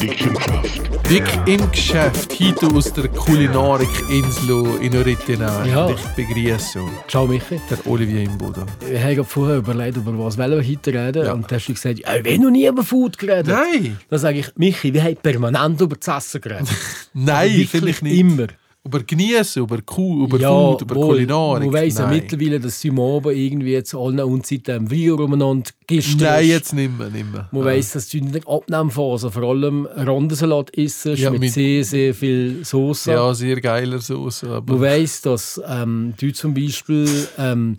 Dick im Geschäft, heute aus der Kulinarikinsel in Oritina. Ja. Ich begrüße Ciao Michi. der Olivier Imboda. Wir haben vorher überlegt, über was wir heute reden. Ja. Und dann hast du gesagt, ja, wir haben noch nie über Food geredet. Nein, Dann sage ich, Michi, wir haben permanent über das Essen geredet. nein, finde ich nicht. Immer. Über Genießen, über, Kuh, über ja, Food, über wohl. Kulinarik. Man weiss ja mittlerweile, dass sie Abend irgendwie jetzt allen Unzeiten am Wein umeinander gistern Nein, jetzt nicht mehr. Nicht mehr. Man weiss, dass du in der Abnehmphase vor allem Rondensalat isst, Ja, mit mit- sehr, sehr viel Soße. Ja, sehr geiler Sauce. Aber Man weiss, dass ähm, du zum Beispiel ähm,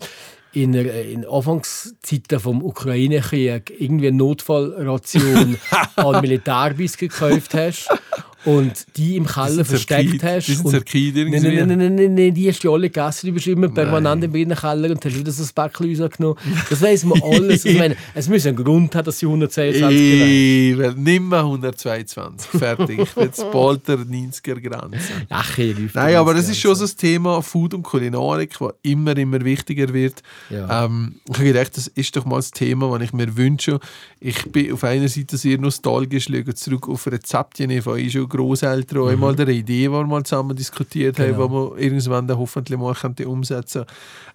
in, der, in Anfangszeiten vom Ukraine-Krieg irgendwie eine Notfallration an Militärbiss gekauft hast und die im Keller versteckt hast. die sind Nein, irgendwie. nein, nein, nein, nein, nein, die hast du alle gegessen. Du bist immer permanent im Keller und hast wieder so ein Päckchen rausgenommen. Das weiss man alles. Ich meine, es muss einen Grund haben, dass sie 122 gewählt Ich will nicht mehr 122. Fertig. Jetzt bald der 90er-Grenze. Ach, ich Nein, aber das ist schon so das Thema Food und Kulinarik, das immer, immer wichtiger wird. Ja. Ähm, ich habe gedacht, das ist doch mal das Thema, das ich mir wünsche. Ich bin auf einer Seite sehr nostalgisch, schaue zurück auf Rezepte von schon Großeltern, die einmal eine Idee, die wir mal zusammen diskutiert haben, Mhm. Genau. die wir irgendwann dann hoffentlich mal könnte umsetzen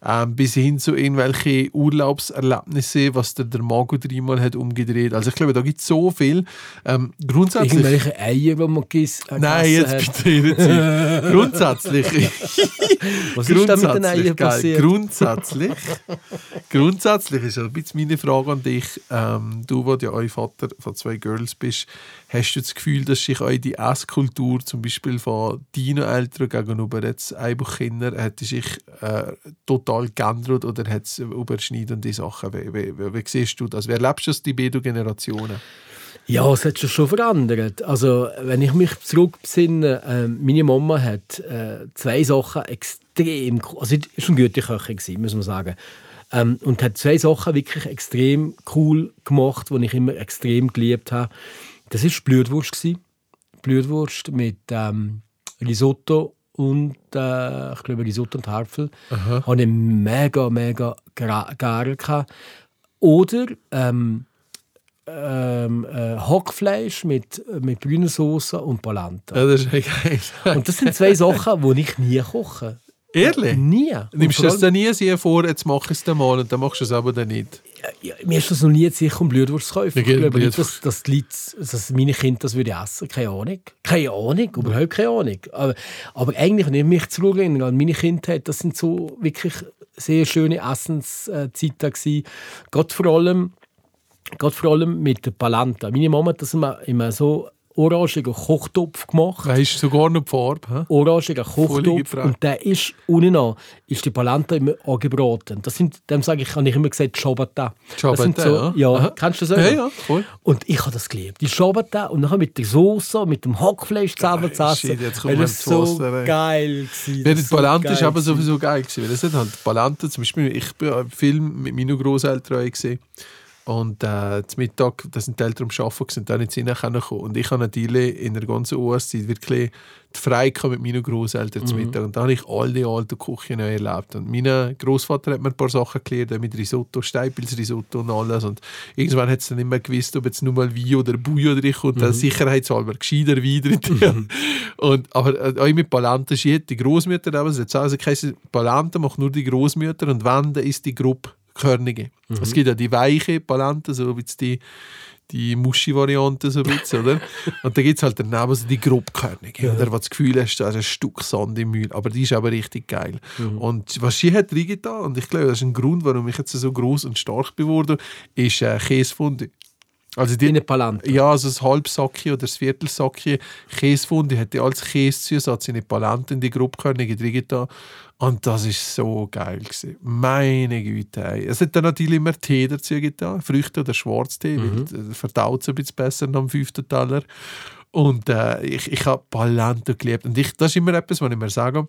ähm, bis hin zu irgendwelchen Urlaubserlebnissen, was der, der Mago dreimal hat umgedreht. Also ich glaube, da gibt es so viel. Ähm, grundsätzlich... Irgendwelche Eier, die man äh, Nein, jetzt gegessen bitte Zeit. Grundsätzlich. Was ist da mit den Eiern geil. passiert? Grundsätzlich. grundsätzlich ist ein bisschen meine Frage an dich. Ähm, du, der ja euer Vater von zwei Girls bist, hast du das Gefühl, dass sich euch die Esskultur zum Beispiel von deinen Eltern gegenüber jetzt Einbuchkinder hat sich äh, total geändert oder hat es überschneidende Sachen? Wie, wie, wie, wie siehst du das? Wie erlebst du die beiden Generationen? Ja, es hat sich schon verändert. Also, wenn ich mich zurückbesinne, äh, meine Mama hat äh, zwei Sachen extrem, also sie war eine gute Köchin, muss man sagen. Ähm, und hat zwei Sachen wirklich extrem cool gemacht, die ich immer extrem geliebt habe. Das war Blutwurst. gewesen. Blutwurst mit ähm, Risotto und äh, ich glaube Risotto und Harpfel. Habe ich mega, mega geil gehabt. Oder ähm, ähm, äh, Hackfleisch mit, mit grüner Soße und Polenta. Ja, das ist geil. Und das sind zwei Sachen, die ich nie koche. Ehrlich? Nie. Nimmst du das dann nie vor, jetzt mach ich es dann mal und dann machst du es aber dann nicht? Ja, mir ist das noch nie sicher um Blutwurst zu kaufen. Ich glaube nicht, dass, dass, die Leute, dass meine Kinder das würden essen Keine Ahnung. Keine Ahnung, überhaupt keine Ahnung. Aber, aber eigentlich, wenn ich mich zurückerinnere an meine Kindheit, das sind so wirklich sehr schöne Essenszeiten gewesen. Gerade vor allem, gerade vor allem mit der Palanta. Meine Mama hat das immer, immer so orangigen Kochtopf gemacht. Weißt du sogar noch die Farbe? hä? orangigen Kochtopf und der ist unten an, ist die Palanta immer angebraten. Das sind, dem sage ich, habe ich immer gesagt, Ciabatta. Sind Ciabatta, so, ja. ja. Aha. Kennst du das auch? Ja, ja, voll. Und ich habe das geliebt. Die Ciabatta und dann mit der Soße, mit dem Hackfleisch zusammen zu essen. das zu so geil gewesen. Ja, die ist ist geil aber sowieso geil gewesen, weil das sind halt Palante, zum Beispiel, ich bin im Film mit meinen Großeltern gesehen und äh, zum Mittag, da sind die Eltern am Arbeiten gewesen, da nicht hineinkommen und ich habe natürlich in der ganzen US-Zeit wirklich die Freiheit mit meinen Großeltern Mhm. zum Mittag und da habe ich all die alten Küchen erlebt. Und mein Großvater hat mir ein paar Sachen auch mit Risotto, Steipilsrisotto und alles. Und irgendwann hat es dann nicht mehr gewusst, ob jetzt nur mal Wein oder Bouillon drin kommt, mhm. sicherheitshalber gescheiter Wein drin. und, aber äh, auch mit Palante shit, die Großmütter haben es jetzt auch also geheißen, Palante macht nur die Großmütter und wenn, dann ist die grobkörnige. Es gibt ja die weiche Palante, so wie die die Muschi-Variante so ein bisschen, oder? Und dann gibt es halt daneben so die grobkörnige, oder? Wo das Gefühl hast, da ist ein Stück Sand im Müll. Aber die ist aber richtig geil. Und was sie hat reingetan, und ich glaube, das ist ein Grund, warum ich jetzt so groß und stark geworden ist äh, Käsefondue. Also die, eine Palanta. ja, also das Halbsackchen oder das Viertelsackchen Käsefondue hätte als Käsezusatz in die Palante in die grobkörnige drin getan. Und das ist so geil gewesen. Meine Güte. ey. Es hat dann natürlich immer Tee dazu getan, Früchte oder Schwarztee, weil äh, verdaut es ein bisschen besser dem fünften Teller. Und äh, ich, ich habe Palante geliebt. Und ich, das ist immer etwas, was ich mir sage,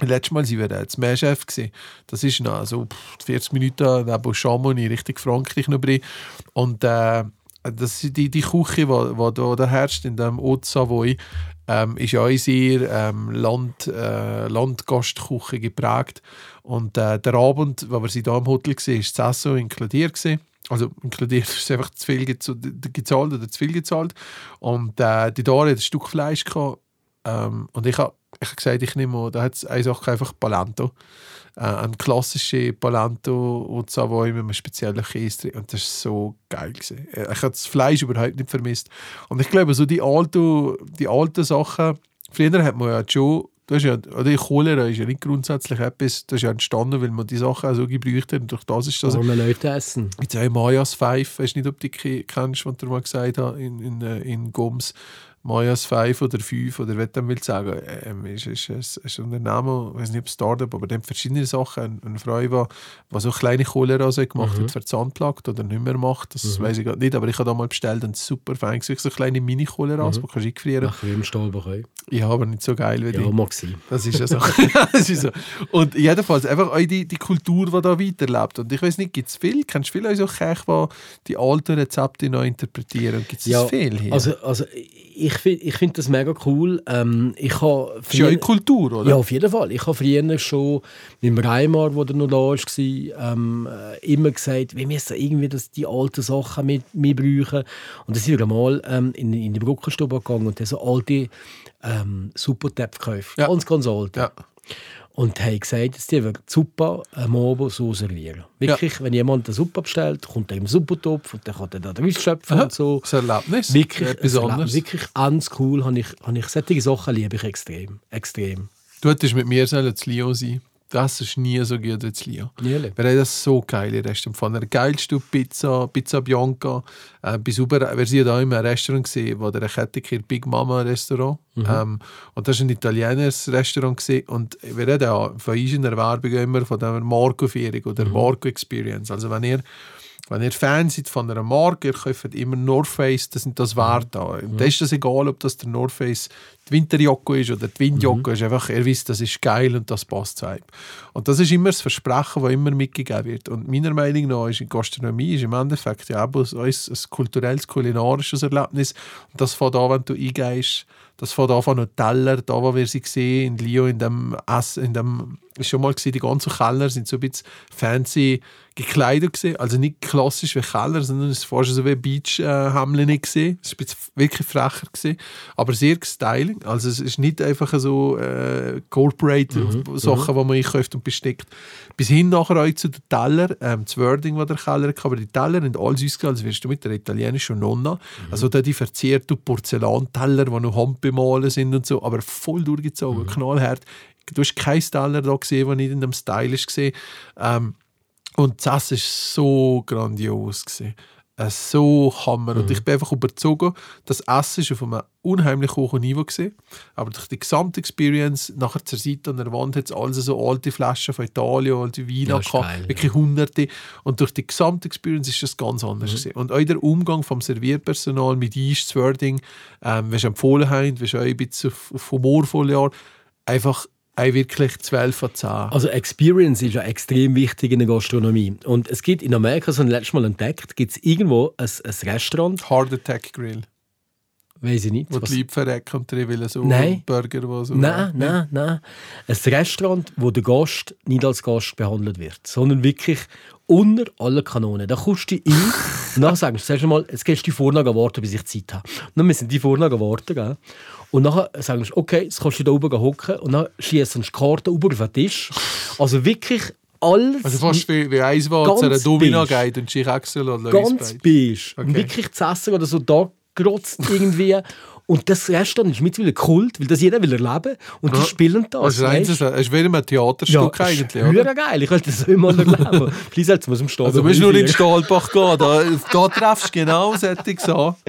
Letztes Mal waren wir zum Meerchef. gewesen. Das ist noch so pff, 40 Minuten neben Chamonix, Richtung Frankreich noch drin. Und äh, das ist die, die Küche, die, die da, da herrscht in dem Haute Savoy, ähm, ist ja sehr ähm, Land, äh, Landgastküche geprägt. Und äh, der Abend, wo wir sie da im Hotel gesehen, ist das Essen inkludiert gewesen. Also inkludiert ist einfach zu viel gez- gezahlt oder zu viel gezahlt. Und äh, die Dore hat ein Stück Fleisch gehabt. Ähm, und ich habe ich hab gesagt, ich nehme, da hat es eine Sache einfach Palento. Äh, ein klassische Palento und Savoy mit einem speziellen Käse drin. Und das war so geil. Gewesen. Äh, Ich habe das Fleisch überhaupt nicht vermisst. Und ich glaube, so die alten, die alten Sachen, früher hat man ja schon, du hast ja, oder Cholera ist ja nicht grundsätzlich etwas, das ist ja entstanden, weil man die Sachen auch so gebraucht hat. Und durch das ist das Arme Leute essen. Jetzt auch Majas Five, weißt nicht, ob du die ke- kennst, was er mal gesagt hat in, in, äh, in Goms. Majas 5 oder 5 oder was er will sagen. Ähm, ist, ist, ist, ist ein Unternehmen, ich weiß nicht, ob Startup, aber dem verschiedene Sachen. Eine, eine Frau, die, die so kleine Kohlerase gemacht hat für Zahnplagt oder nicht mehr macht, das weiß ich gerade nicht, aber ich habe da mal bestellt und super fein gewesen. so kleine Mini-Kohlerase, die kannst du einfrieren. Ach, wie im Stahlbach. Ja, aber nicht so geil wie die. Ja, mag sein. Das ist ja so. das ist so. Und jedenfalls einfach auch die, die Kultur, die da weiterlebt. Und ich weiß nicht, gibt es viel? Kennst du viele so Köche, die die alten Rezepte neu interpretieren? Gibt es Ja, viel hier? Also, also ich finde ich find das mega cool. Ähm, ich habe das ist ja eine Kultur, oder? Ja, auf jeden Fall. Ich habe früher schon mit dem Reimar, der noch da war, ähm, äh, immer gesagt, wir müssen irgendwie das, die alten Sachen mit, mit brauchen. Und dann sind wir einmal ähm, in, in die Brückenstube gegangen und haben so alte ähm, Supertöpfe gekauft. Ja. Ganz, ganz alte. Ja. Und haben gesagt, dass die Suppe am Abend so servieren. Wirklich, wenn jemand eine Suppe bestellt, kommt er im Suppentopf und dann kann er da reinschöpfen Aha. und so. Das Erlebnis. Wirklich, Etwas anderes. wirklich ganz cool. Habe ich, habe ich solche Sachen liebe ich extrem. Extrem. Du hättest mit mir sollen zu Lyon sein Das ist nie so gut wie zu Lyon. Wir haben das so geile Restaurant. Von der geilsten Pizza, Pizza Bianca, äh, bis über, wir sind da in einem Restaurant gesehen, wo der Kette hier Big Mama Restaurant. Ähm, und das war ein italienisches Restaurant gewesen. und wir reden ja von uns in der Werbung immer von der Marco-Führung oder Marco Experience. Also wenn ihr wenn ihr Fan seid von einer Marke, ihr kauft immer North Face, das sind das wert. Mhm. Da ist es egal, ob das der North Face die Winterjacke ist oder die Windjacke ist. Einfach, ihr wisst, das ist geil und das passt zu einem. Und das ist immer das Versprechen, das immer mitgegeben wird. Und meiner Meinung nach ist in Gastronomie ist im Endeffekt ja auch ein, ein kulturelles, kulinarisches Erlebnis. Und das fängt an, wenn du eingehst, das fängt an von einem Teller, da wo wir sie gesehen in Lyon, in dem Essen, in dem, ist schon mal gesehen, die ganzen Keller sind so ein bisschen fancy gekleidet gesehen, also nicht klassisch wie Keller, sondern es war so wie Beach-Hemden äh, gesehen. Es ist ein bisschen wirklich frecher gesehen, aber sehr styling. Also es ist nicht einfach so äh, Corporate Sachen, die man einkauft und besteckt. Bis hin nachher auch zu den Teller, ähm, das Wording, das der Keller hat, aber die Teller sind alles ausgesehen, als wärst du mit der italienischen Nonna. Also da die verzierte Porzellanteller, die noch handbemalen sind und so, aber voll durchgezogen, knallhart. Du hast keinen Teller da gesehen, der nicht in dem Style ist gesehen. Ähm, und das war so grandios. Gewesen. Äh, so Hammer. Und ich bin einfach überzogen, das Essen war auf einem unheimlich hohen Niveau. Gewesen. Aber durch die gesamte Experience, nachher zur Seite an der Wand hat es alles so alte Flaschen von Italien, alte Weine Ja, geil, ja. wirklich hunderte. Und durch die gesamte Experience ist das ganz anders. Mhm. gewesen. Und auch der Umgang vom Servierpersonal mit uns, das Wording, ähm, sie empfohlen haben, sie auch ein bisschen auf, auf humorvolle Art, einfach auch wirklich 12 von 10. Also Experience ist ja extrem wichtig in der Gastronomie. Und es gibt in Amerika, so ein letztes Mal entdeckt, gibt es irgendwo ein, ein Restaurant, Heart Attack Grill. weiß ich nicht. Wo was- die Leute verrecken und die wollen so Nein. Burger, die so... Nein, nein, nein. Ein Restaurant, wo der Gast nicht als Gast behandelt wird, sondern wirklich unter aller Kanonen. Da kommst du rein und dann sagst du zuerst einmal, jetzt gehst du die Vorlage warten, bis ich Zeit habe. Und dann müssen die Vorlage warten. Gell? Und dann sagst du, okay, jetzt kannst du da oben hocken und dann schießt du die Karte über auf den Tisch. Also wirklich alles Also fast wie, wie zu einer Domino geht und Excel oder ganz beige. Und Okay. wirklich zu essen oder so da gerotzt irgendwie. Und das Restaurant ist mittlerweile Kult, weil das jeder will erleben und die Ja. spielen das. Also eins, weisst? es ist wie in einem Theaterstück eigentlich, Ja, geil. Ich könnte das immer erleben. Vielleicht sollten wir es im Stadion Also du musst nur in den. Stahlbach gehen, da, da treffst du genau solche Sachen.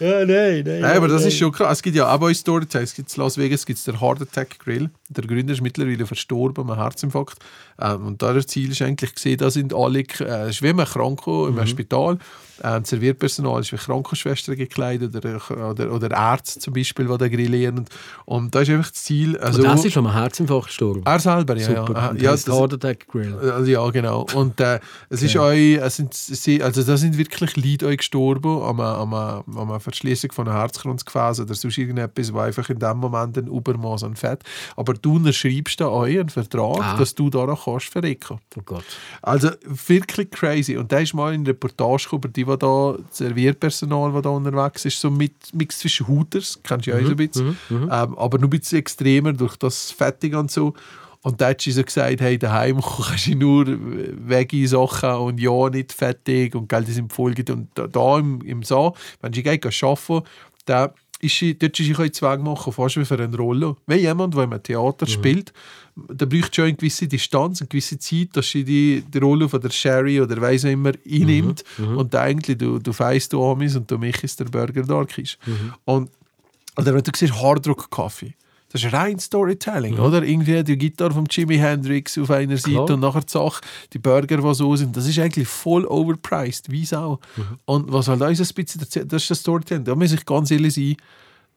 Ja, nein, nein. Nein, aber das nein. ist schon krass. Es gibt ja auch bei Storytime, es gibt in Las Vegas gibt's den Heart Attack Grill. Der Gründer ist mittlerweile verstorben, einem Herzinfarkt. Ähm, und da das Ziel ist eigentlich gesehen, da sind alle, äh, ist wie ein Kranko im Spital. Ähm, Servierpersonal ist wie Krankenschwestern gekleidet oder, oder, oder Ärzte zum Beispiel, die da grillieren. Und, und da ist einfach das Ziel. Also, Und das ist am Herzinfarkt gestorben. er selber, ja. Super. ja. Ja das- Heart Attack Grill. also ja, genau. Und äh, es ist euch, es sind, sie, also da sind wirklich Leute euch gestorben an einer, an einer Verschließung von einer Herzkranzgefäß oder sonst irgendetwas, wo einfach in dem Moment ein Übermaß an Fett. Aber du unterschreibst da euch einen Vertrag, Ah. dass du daran kannst verrecken. Oh Gott. Also wirklich crazy. Und da ist mal in der Reportage über die, die da, das Servierpersonal, das da unterwegs ist, so mit Mix zwischen Hooters, kennst du ja auch so ein bisschen, ähm, aber nur ein bisschen extremer durch das Fetting und so. Und da hat sie so gesagt, hey, daheim kannst du nur veggie Sachen und ja, nicht fettig und Geld ist im Folge. Und da, da im, im Saal, wenn sie gehen arbeiten, da ist sie, dort ist sie Zwang machen, fast wie für eine Rolle. Wenn jemand, der im Theater spielt, da braucht schon eine gewisse Distanz, eine gewisse Zeit, dass sie die, die Rolle von der Sherry oder weiss auch immer einnimmt und eigentlich du, du feist du Amis und du mich ist der Burger Dark ist. Und, oder wenn du siehst, Hardrock Kaffee. Das ist rein Storytelling, oder? Irgendwie die Gitarre von Jimi Hendrix auf einer Seite Klar. und nachher die Sache, die Burger, die so sind. Das ist eigentlich voll overpriced, wie Sau. Und was halt uns ein bisschen erzählt, das ist das Storytelling. Da muss ich ganz ehrlich sein,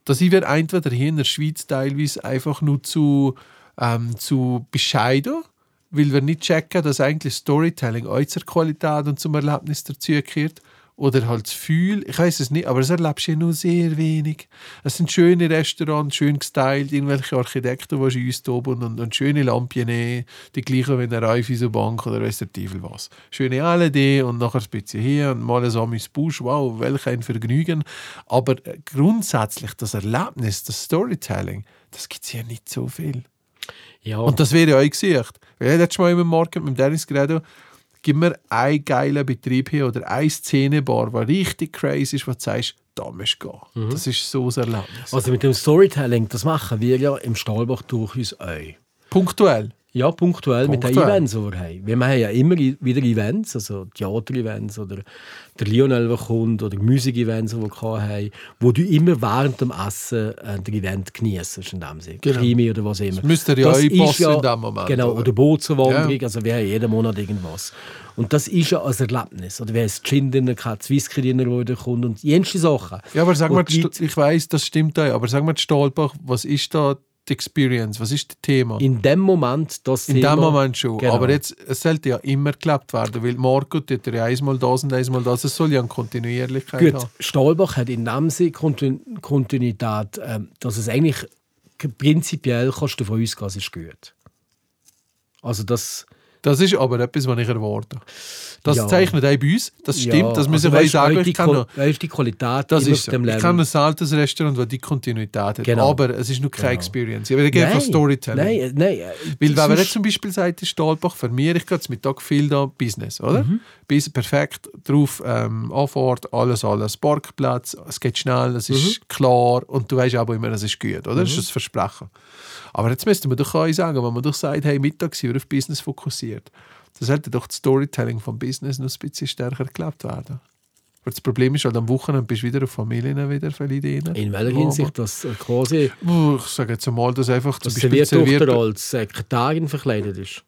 dass ich wäre entweder hier in der Schweiz teilweise einfach nur zu, ähm, zu bescheiden, weil wir nicht checken, dass eigentlich Storytelling auch zur Qualität und zum Erlebnis dazugehört. Oder halt das Gefühl, ich weiß es nicht, aber das erlebst du ja nur sehr wenig. Es sind schöne Restaurants, schön gestylt, irgendwelche Architekten, die uns oben und, und schöne Lampien, die gleichen wie eine Raiffeisenbank oder weiss der Teufel was. Schöne LED und nachher ein bisschen hier und mal ein Amis Busch, wow, welch ein Vergnügen. Aber äh, grundsätzlich das Erlebnis, das Storytelling, das gibt es ja nicht so viel. Ja. Und das wäre ja auch gesucht. Weil ich letztes Mal im Markt mit dem Dennis geredet, gib mir einen geilen Betrieb hier oder eine Szenebar, die richtig crazy ist, wo du sagst, da musst du gehen. Das ist so ein Erlebnis. also mit dem Storytelling, das machen wir ja im Stahlbach durchaus auch. Punktuell. Ja, punktuell, mit den Punktuell. Events, die wir haben. Wir haben ja immer wieder Events, also Theater-Events oder der Lionel, der kommt, oder Musik-Events, die wir haben, wo du immer während dem Essen äh, den Event genießt, in dem Sinne. Genau. Krimi oder was immer. Das müsste ja Das auch ist passen in dem Moment, Genau, oder? oder Bootserwanderung, Ja. also wir haben jeden Monat irgendwas. Und das ist ja ein Erlebnis. Oder wir haben das Gin drin, gehabt, drin, der wieder kommt und jenste Sachen. Ja, aber sag mal, ich weiß, das stimmt auch, aber sag mal, Stahlbach, was ist da die Experience? Was ist das Thema? In dem Moment das In Thema, dem Moment schon. Genau. Aber jetzt, es sollte ja immer gelebt werden, weil Marco tut ja einmal das und einmal das. Es soll ja eine Kontinuierlichkeit Gut, haben. Stahlbach hat in dem Sinne Kontinu- Kontinuität, ähm, dass es eigentlich prinzipiell kannst du davon ausgehen, es ist gut. Also das... Das ist aber etwas, was ich erwarte. Das Ja. zeichnet auch bei uns. Das stimmt, ja, das also ich euch weißt, sagen. Ich kann, noch, weißt, die Qualität das ist so. dem Ich Level. kann ein altes Restaurant, das die Kontinuität hat. Genau. Aber es ist nur keine Experience. Ich rede von Storytelling. Nein, äh, nein. äh, Weil wenn man jetzt zum Beispiel sagt, in Stahlbach, für mich, ich gehe jetzt Mittag viel da Business, oder? Mhm. Bis perfekt drauf, ähm, Anfahrt, alles, alles, Parkplatz, es geht schnell, es Mhm. ist klar und du weißt aber immer, es ist gut, oder? Das ist das Versprechen. Aber jetzt müsste man doch auch sagen, wenn man doch sagt, hey, Mittag sind wir auf Business fokussiert, dann sollte doch das Storytelling vom Business noch ein bisschen stärker gelebt werden. Aber das Problem ist halt, am Wochenende bist du wieder auf Familien wieder Ideen. In welcher Hinsicht, dass äh, quasi Ich sage jetzt mal, dass einfach zum dass Beispiel Serviertochter Servier- als Sekretärin verkleidet ist.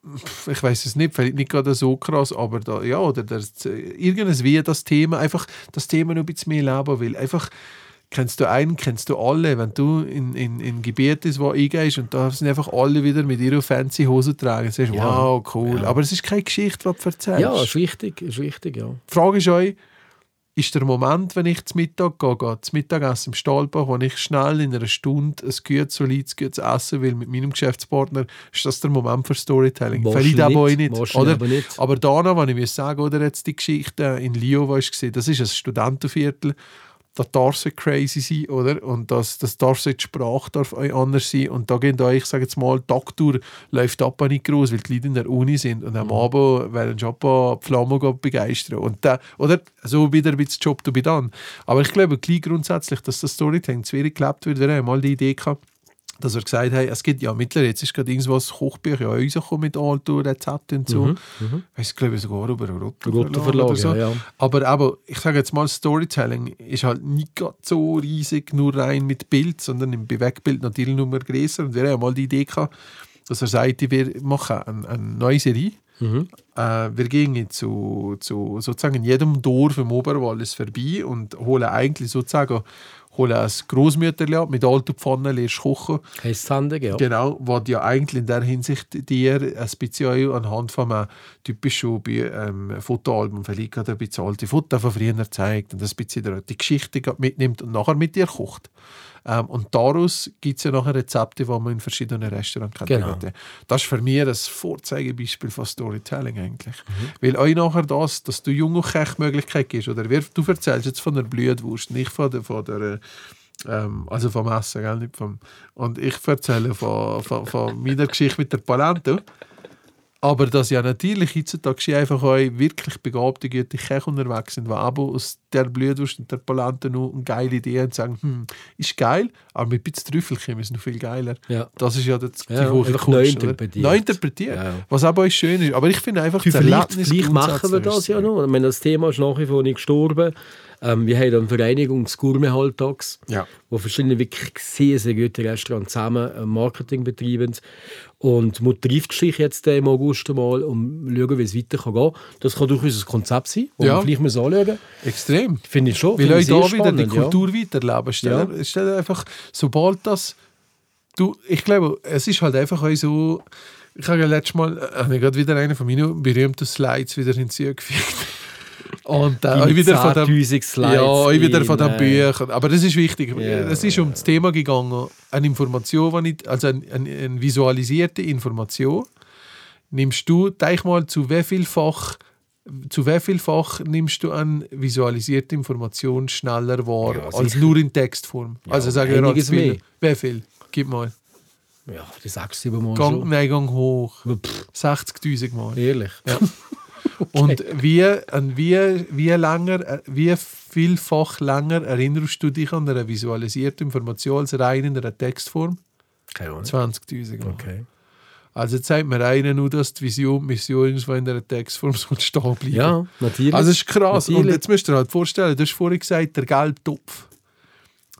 ich weiß es nicht, vielleicht nicht gerade so krass, aber da, ja, oder das, irgendes wie das Thema, einfach das Thema noch ein bisschen mehr leben will. Einfach, kennst du einen, kennst du alle. Wenn du in, in, in Gebiete wo eingehst und da sind einfach alle wieder mit ihrer fancy Hose tragen, sagst du, Ja. wow, cool. Aber es ist keine Geschichte, die du erzählst. Ja, ist wichtig, ist wichtig, ja. Die Frage ist euch, ist der Moment, wenn ich zum Mittag gehe, gehe zum Mittagessen im Stahlbach, wo ich schnell in einer Stunde ein gutes, solides, gutes Essen will mit meinem Geschäftspartner, ist das der Moment für Storytelling? Vielleicht aber auch nicht, Oder? aber nicht. Aber danach, wenn ich muss sagen, oder jetzt die Geschichte in Lyon, wo ich gesehen, das ist ein Studentenviertel, da darf es crazy sein, oder? Und das, das darf die Sprache darf anders sein. Und da gehen da, ich sage jetzt mal, die Taktur läuft ab nicht groß, weil die Leute in der Uni sind und Mhm. am Abend werden Jobba die Flamme gehen begeistern. Und da, oder? So wieder ein bisschen Job to be done. Aber ich glaube gleich grundsätzlich, dass das Storytelling zu wenig gelebt wird. Wir haben mal die Idee gehabt, dass er gesagt hat, es gibt ja mittlerweile, jetzt ist gerade irgendwas Kochbücher ja rausgekommen mit alten Rezepten und so. Mhm, Ich glaube sogar über Rotter Verlag Verlag, ja, ja. Aber, aber ich sage jetzt mal, Storytelling ist halt nicht so riesig, nur rein mit Bild, sondern im Bewegtbild natürlich nur mehr größer. Und wir haben ja mal die Idee gehabt, dass er sagte, wir machen eine, eine neue Serie. Äh, wir gehen zu, zu sozusagen in jedem Dorf im Oberwallis vorbei und holen eigentlich sozusagen holen ein Großmütterli ab, mit alten Pfannen lernst kochen. Heisst Sanden, ja. Genau, was ja eigentlich in der Hinsicht dir ein bisschen anhand von einem typischen ähm, Fotoalbum vielleicht ein bisschen alte Fotos von früher zeigt und ein bisschen die- Geschichte mitnimmt und nachher mit dir kocht. Ähm, und daraus gibt es ja nachher Rezepte, die man in verschiedenen Restaurants kennt. Genau. Das ist für mich ein Vorzeigebeispiel von Storytelling eigentlich. Weil euch nachher das, dass du jungen Kech Möglichkeit gibst, oder wer, du erzählst jetzt von der Blutwurst, nicht von der, von der äh, ähm, also vom Essen, gell? Nicht vom, und ich erzähle von, von, von meiner Geschichte mit der Palento. Aber dass ja natürlich heutzutage einfach auch wirklich begabte, gute Köche unterwegs sind, die aber aus der Blutwurst und der Palante noch eine geile Idee haben und sagen, hm, ist geil, aber mit ein bisschen Trüffelchen ist es noch viel geiler. Ja. Das ist ja das, die Ja, hohe Kunst, neu interpretiert. Neu interpretiert. Ja. Was aber auch schön ist. Aber ich finde einfach, das Vielleicht, vielleicht machen wir das ja noch. Ich meine, das Thema ist nach wie vor nicht gestorben. Ähm, wir haben eine Vereinigung des Gourmet-Halbtags, Ja. wo verschiedene wirklich sehr, sehr gute Restaurants zusammen äh, Marketing betreiben. Und wir trifft sich jetzt im August mal und schauen, wie es weiter kann Das kann durchaus ein Konzept sein, das Ja. wir vielleicht mal anschauen. Extrem. Finde ich schon. Weil euch da wieder die spannend, ja. Kultur weiterleben. Stell, stell dir einfach, sobald das. Du, ich glaube, es ist halt einfach so. Ich habe ja letztes Mal habe ich gerade wieder einen von meinen berühmten Slides wieder hinzugefügt. Und äh, auch wieder von dem, 10'000 Slides ja, auch wieder von den Büchern. Aber das ist wichtig. Ja, es ist um das Thema gegangen, eine Information, also eine, eine, eine visualisierte Information. Nimmst du, denk mal, zu wie vielfach zu wie vielfach nimmst du an visualisierte Information schneller wahr Ja, als nur in Textform? also sagen wir einiges als viel. mehr. Wie viel? Gib mal. Ja, die sechs, sieben Mal Gang, schon. nein, gang hoch. Pff, 60.000 Mal. ehrlich. Ja. Und wie, an wie, wie, länger, äh, wie vielfach länger erinnerst du dich an eine visualisierte Information als rein in einer Textform? Keine Ahnung. 20.000 Mal. Okay. Also sagt mir einer nur, dass die Vision, Mission irgendwo in einer Textform soll stehen bleiben. Ja, natürlich. Also es ist krass. Und Natürlich. jetzt müsst ihr halt vorstellen, du hast vorhin gesagt, der gelbe Topf.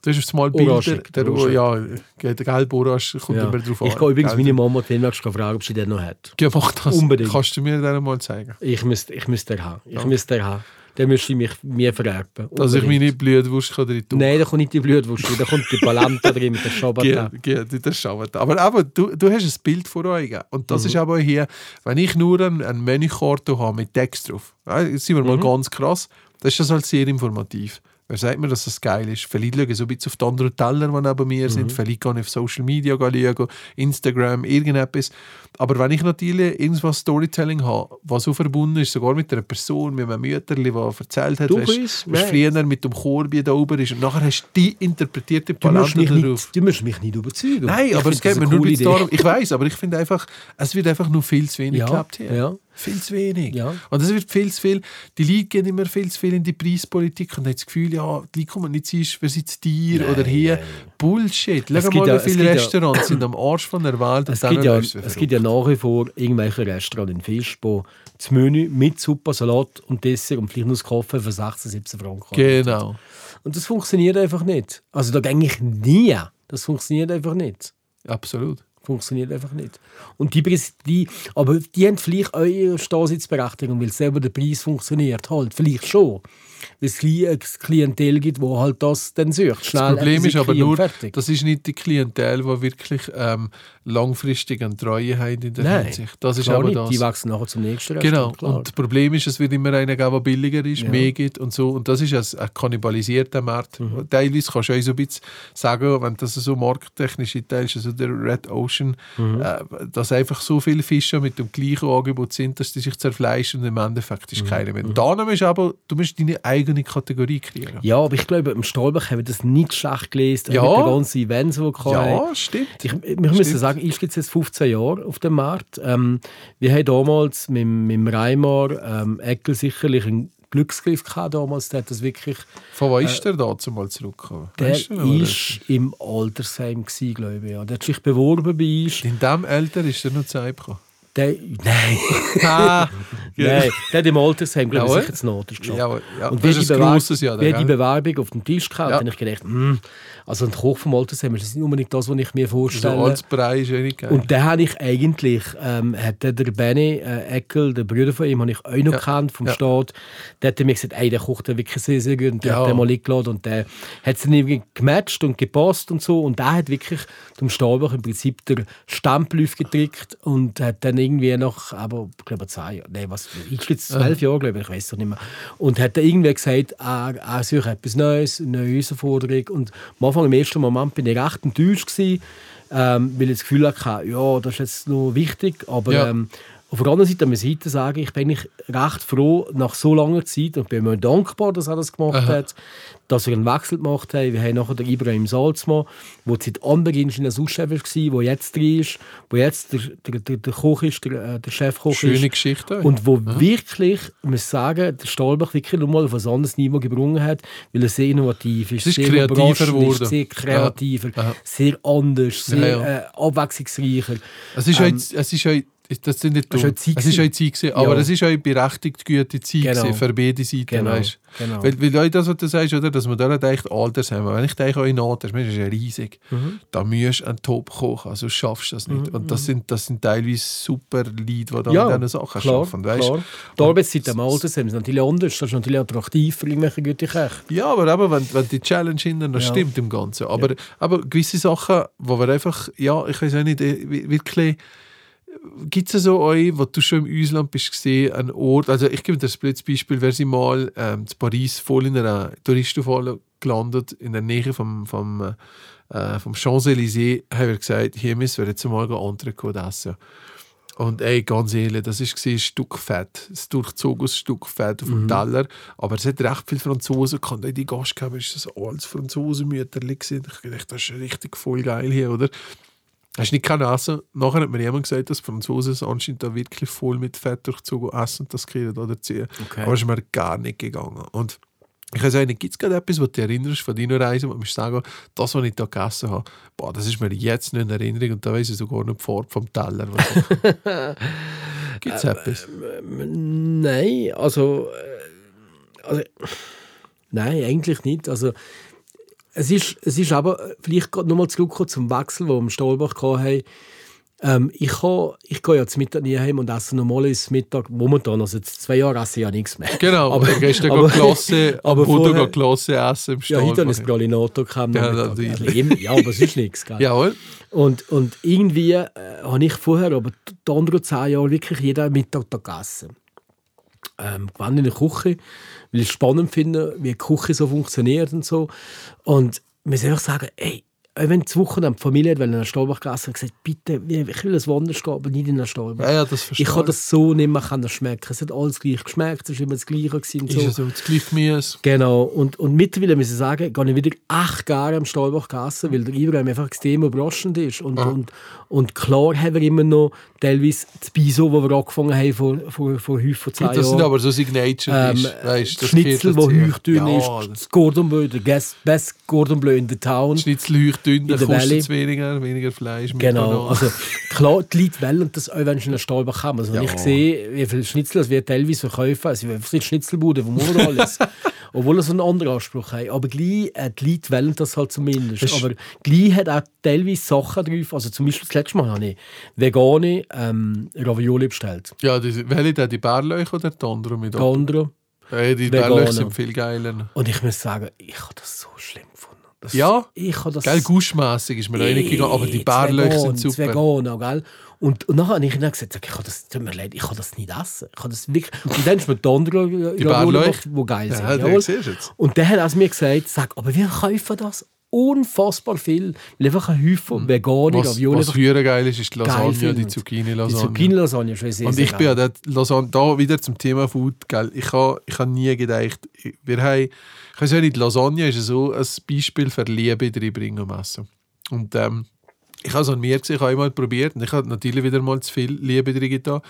Du hast mal Bilder, Orangig, der, ja, der gelbe Orange kommt ja. immer drauf an. Ich gehe übrigens meine Mama demnächst fragen, ob sie den noch hat. Ja, mach das. Unbedingt. Kannst du mir den mal zeigen? Ich müsste ich müsste den haben. Ich müsste den haben. Der müsste mich mir vererben. Dass ich meine Blutwurst kann drin tun Nein, da kommt nicht die Blutwurst, da kommt die Palanta drin mit der Schabata. Geht, geht, das schauen. Aber, aber du, du hast ein Bild vor euch. Und Mhm. das ist aber hier, wenn ich nur ein, ein Menükarte habe mit Text drauf, ja, sind wir mal Mhm. ganz krass, dann ist das halt sehr informativ. Wer sagt mir, dass das geil ist? Vielleicht schaue ich so ein bisschen auf die anderen Teller, die neben mir Mhm. sind. Vielleicht kann ich auf Social Media schauen, Instagram, irgendetwas. Aber wenn ich natürlich irgendwas Storytelling habe, was so verbunden ist, sogar mit einer Person, mit einem Mütterli, der erzählt hat, Durchaus, weißt, nein. was früher mit dem Korbi da oben ist, und nachher hast du die interpretierte Du musst, Palette mich darauf. nicht, du musst mich nicht überzeugen. Nein, Ich aber es geht mir nur darum. Ich weiß, aber ich finde einfach, es wird einfach nur viel zu wenig Ja, geklappt hier. ja. Viel zu wenig. Ja. Und es wird viel zu viel. Die Leute gehen immer viel zu viel in die Preispolitik und haben das Gefühl, ja, die Leute kommen nicht zu uns, wer sitzt dir oder hier. Bullshit. Schau gibt mal, ja- wie viele gibt ja- Restaurants sind am Arsch von der Welt. Es gibt, ja, es gibt ja nach wie vor irgendwelche Restaurants in Fisch, wo das Menü mit Suppe, Salat und Dessert und vielleicht noch das Kaffee für 16, 17 Franken. Genau. Und das funktioniert einfach nicht. Also da gehe ich nie. Das funktioniert einfach nicht. Absolut. Funktioniert einfach nicht. Und die, die, aber die haben vielleicht ihre Stasitzberechtigung, weil selber der Preis funktioniert halt. Vielleicht schon. Weil es ein Klientel gibt, wo halt das dann sucht. Schnell Das Problem ist aber nur, fertig. das ist nicht die Klientel, die wirklich ähm, langfristig eine Treue hat in der Nein, Hinsicht. Das ist aber nicht. das. Die wachsen nachher zum nächsten Genau. Restaurant, klar. Und das Problem ist, es wird immer einer geben, der billiger ist, Ja. mehr gibt und so. Und das ist ein, ein kannibalisierter Markt. Mhm. Teilweise kannst du auch so ein bisschen sagen, wenn das so markttechnisch teilst, also der Red Ocean, Mhm. äh, dass einfach so viele Fische mit dem gleichen Angebot sind, dass die sich zerfleischen und im Endeffekt Mhm. ist keiner mehr. Da musst du aber du musst deine eigene Kategorie kriegen. Ja, aber ich glaube, im Stolberg haben wir das nicht schlecht gelesen. Ja. Mit den ganzen Events, die hatten. Ja, stimmt. Ich, wir müssen sagen, ich gibt es jetzt 15 Jahre auf dem Markt. Ähm, wir haben damals mit, mit Reimar ähm, Eckel sicherlich einen Glücksgriff gehabt damals. Der hat das wirklich, Von wo ist der da zumal zurückgekommen? der Weißt du ist im Altersheim gewesen, glaube ich. Ja. Der hat sich beworben bei uns. In dem Alter ist er noch zu einem gekommen. Der, nein, Ah, nein, der hat im Altersheim, glaube ich, sicher zu Not geschafft. Jawohl, ja. Und wie die? Bewerbung auf dem Tisch kam, Ja. habe ich gedacht, hm, also ein Koch vom Altersheim ist nicht unbedingt das, was ich mir So vorstelle. als Brei ist nicht geil. Und den habe ich eigentlich, ähm, hat der Benny äh, Eckel, der Bruder von ihm, habe ich auch noch Ja. gekannt vom Ja. Staat. Der hat mir gesagt, ey, der kocht wirklich sehr, sehr gut. Und der Ja. hat den mal eingeladen und der hat es dann irgendwie gematcht und gepasst und so. Und der hat wirklich dem Stabach im Prinzip der Stempel aufgedrückt und hat dann irgendwie nach, aber ich glaube zehn Jahren, nein, was, ich zwölf Jahre, glaube ich, ich weiß doch nicht mehr. Und hat dann irgendwie gesagt, er, er sucht etwas Neues, eine neue Herausforderung. Und am Anfang, im ersten Moment, bin ich recht enttäuscht gewesen, ähm, weil ich das Gefühl hatte, ja, das ist jetzt noch wichtig, aber Ja. ähm, auf der anderen Seite muss ich sagen, ich bin eigentlich recht froh nach so langer Zeit und bin mir dankbar, dass er das gemacht hat, dass er einen Wechsel gemacht hat. Wir haben nachher den Ibrahim Salzmann, der seit Anbeginn schon ein Auschef war, der jetzt drin ist, der jetzt der, der, der, der Koch ist, der, äh, der Chefkoch Schöne ist. Geschichte. Und wo wirklich, ich muss sagen, der Stahlbach wirklich nochmal auf ein anderes Niveau gebrungen hat, weil er sehr innovativ ist, Es ist sehr kreativer geworden. ist, sehr kreativer, Ja. sehr anders, sehr. Äh, abwechslungsreicher. Es ist, Ähm, auch, es ist das sind nicht es ist Zeit ist auch Zeit gewesen, aber Ja. es ist auch berechtigt gute Zeit Genau. gewesen für beide Seiten, Genau, weißt? genau. Weil, weil auch das, was du sagst, oder, dass man da denkt, Altersheim, wenn ich denke, in Altersheim, das ist ja riesig, Mhm. da musst du einen Top kochen, also schaffst du das nicht. Und das sind, das sind teilweise super Leute, die da Ja, in diesen Sachen klar, arbeiten, weißt? klar. Die Arbeitszeit am Altersheim ist natürlich anders, das ist natürlich attraktiv für irgendwelche gute Köche. Ja, aber eben, wenn, wenn die Challenge hinten noch Ja. stimmt im Ganzen. Aber, aber gewisse Sachen, wo wir einfach, ja, ich weiß auch nicht, äh, wi- wirklich, gibt es so euch, wo du schon im Ausland bist gesehen, einen Ort, also ich gebe dir ein Beispiel, wer sie mal ähm, in Paris voll in einer Touristenfalle gelandet, in der Nähe vom, vom, äh, vom Champs-Élysées, haben wir gesagt, hier müssen wir jetzt mal Entrecôte essen. Und ey, ganz ehrlich, das war ein Stück Fett, ein durchzogenes Stück Fett auf dem Teller. Aber es hat recht viele Franzosen gehabt. In die Gastgeber war das alles Franzosenmütterli. gewesen. Ich dachte, das ist richtig voll geil hier, oder? Hast du nicht keine Essen? Nachher hat mir jemand gesagt, dass Franzosen es anscheinend da wirklich voll mit Fett durchzogen essen und das kriegen oder ziehen. Okay. Aber es ist mir gar nicht gegangen. Und ich kann sagen, gibt es gerade etwas, was du dich erinnerst von deiner Reise, wo du sagen, das, was ich da gegessen habe, boah, das ist mir jetzt nicht in Erinnerung und da weiß ich sogar nicht die Farbe vom Teller. Gibt es etwas? Nein, also, äh, also nein, eigentlich nicht. Also, es ist, es ist aber, äh, vielleicht gerade nochmal zurückkommen zum Wechsel, den wir am Stolbach hatten. Ähm, ich, kann, ich gehe ja zum Mittag nie heim und esse normalerweise Mittag, momentan, also jetzt zwei Jahre esse ich ja nichts mehr. Genau, aber gestern aber- Klasse, aber Foto vorher- Klasse essen im Ja, Stall. heute habe ich das Pralinato gehabt. Ja, Nachmittag. natürlich. Also ja, aber es ist nichts. Gell? Jawohl. Und, und irgendwie äh, habe ich vorher, aber die anderen zehn Jahre, wirklich jeden Mittag gegessen. Ähm, gewann in der Küche, weil ich es spannend finde, wie die Küche so funktioniert und so. Und wir müssen einfach sagen, ey, wenn die Woche dann die Familie hat, wenn in Stolbach gegessen hat, gesagt, bitte, ich will ein woanders gehen, aber nicht in den Stolbach. Ja, ja, das verstehe ich kann das so nicht mehr können schmecken. Es hat alles gleich geschmeckt, es war immer das Gleiche. Und Ist so. ja so, das gleiche Gemüse. Genau, und, und mittlerweile muss ich sagen, gehe ich wieder echt gerne am Stolbach essen, weil der Ibrahim einfach extrem überraschend ist. Und, und, und klar haben wir immer noch teilweise das Biso, das wir angefangen haben vor, vor, vor fünf, vor zwei Das sind Jahren. aber so Signature Ähm, weißt, das das Schnitzel, das heuchdünn ja, ist, das Cordon Bleu, der best, Cordon Bleu in der Town. Schnitzel der kostet es weniger, weniger Fleisch. Genau, also klar, die Leute wollen das auch, wenn sie in den Stolbach kommen. Also wenn Ja. ich sehe, wie viele Schnitzel wir teilweise verkaufen, also wir sind Schnitzelbude vom alles. Obwohl so einen anderen Anspruch haben. Aber gleich, äh, die Leute wollen das halt zumindest. Das Aber gleich hat auch teilweise Sachen drauf. Also zum Beispiel das letzte Mal habe ich vegane ähm, Ravioli bestellt. ja, die, welche da, die Bärlauch oder die anderen mit Gandro. Hey, die. Bärlauch sind viel geiler. Und ich muss sagen, ich habe das so schlimm. Das, Ja, ich habe das Geil, guschmässig ist mir auch nicht gegangen, aber die Bärlauch sind super. Vegan, gell? Und, und nachher habe ich ihnen gesagt, ich kann das, tut mir leid, ich kann das nicht essen. Ich kann das wirklich, und dann ist mir die andere Die gemacht, die geil sind. Ja. Und der hat also mir gesagt, sag, aber wir kaufen das unfassbar viel, weil einfach ein Haufen vegane Was, Ravioli was früher geil ist, ist die geil Lasagne, die Die Zucchini-Lasagne. Zucchini-Lasagne ist sehr, Und ich bin ja geil. Lasagne, da wieder zum Thema Food, gell? Ich habe ich ha nie gedacht, wir haben, ich weiß nicht, die Lasagne ist so ein Beispiel für Liebe in der Bringen am Essen. Und ähm, ich habe es an mir gesehen, ich habe einmal probiert und ich habe natürlich wieder mal zu viel Liebe drin getan.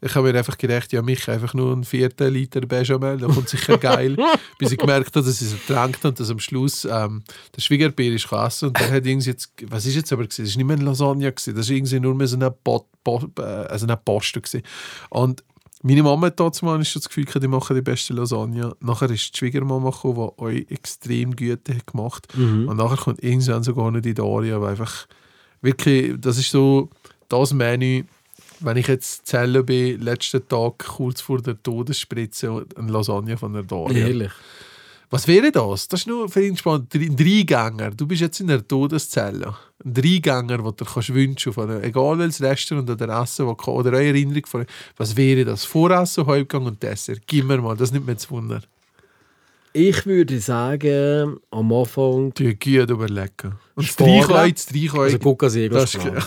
Ich habe mir einfach gedacht, ja, mich einfach nur einen vierten Liter Bechamel, das kommt sicher geil. Bis ich gemerkt habe, dass ich es ertränkt und dass am Schluss ähm, der Schwiegerbier ist gegessen und der hat irgendwie jetzt, was ist jetzt aber gewesen? Das ist nicht mehr ein Lasagne gewesen, das ist irgendwie nur mehr so eine, Pot, Pot, äh, also eine Poste gewesen. Und meine Mama hat damals schon das Gefühl, die machen die beste Lasagne. Nachher ist die Schwiegermama gekommen, die euch extrem Güte hat gemacht Und nachher kommt irgendwann sogar noch die Daria, die einfach wirklich, das ist so das Menü, wenn ich jetzt Zelle bin, letzten Tag kurz vor der Todesspritze eine Lasagne von der Daria. Ehrlich. Was wäre das? Das ist nur für ihn spannend. Drei- Ein Dreigänger. Du bist jetzt in der Todeszelle. Ein Dreigänger, den du kannst wünschen einem, egal welches Restaurant oder Essen, oder eine Erinnerung von Was wäre das? Voressen, Hauptgang und Dessert. Gib mir mal, das nimmt mir zu Wunder. Ich würde sagen, am Anfang Du gut überlegen. Und. Dreikreuz, Dreikreuz. Also Spargel.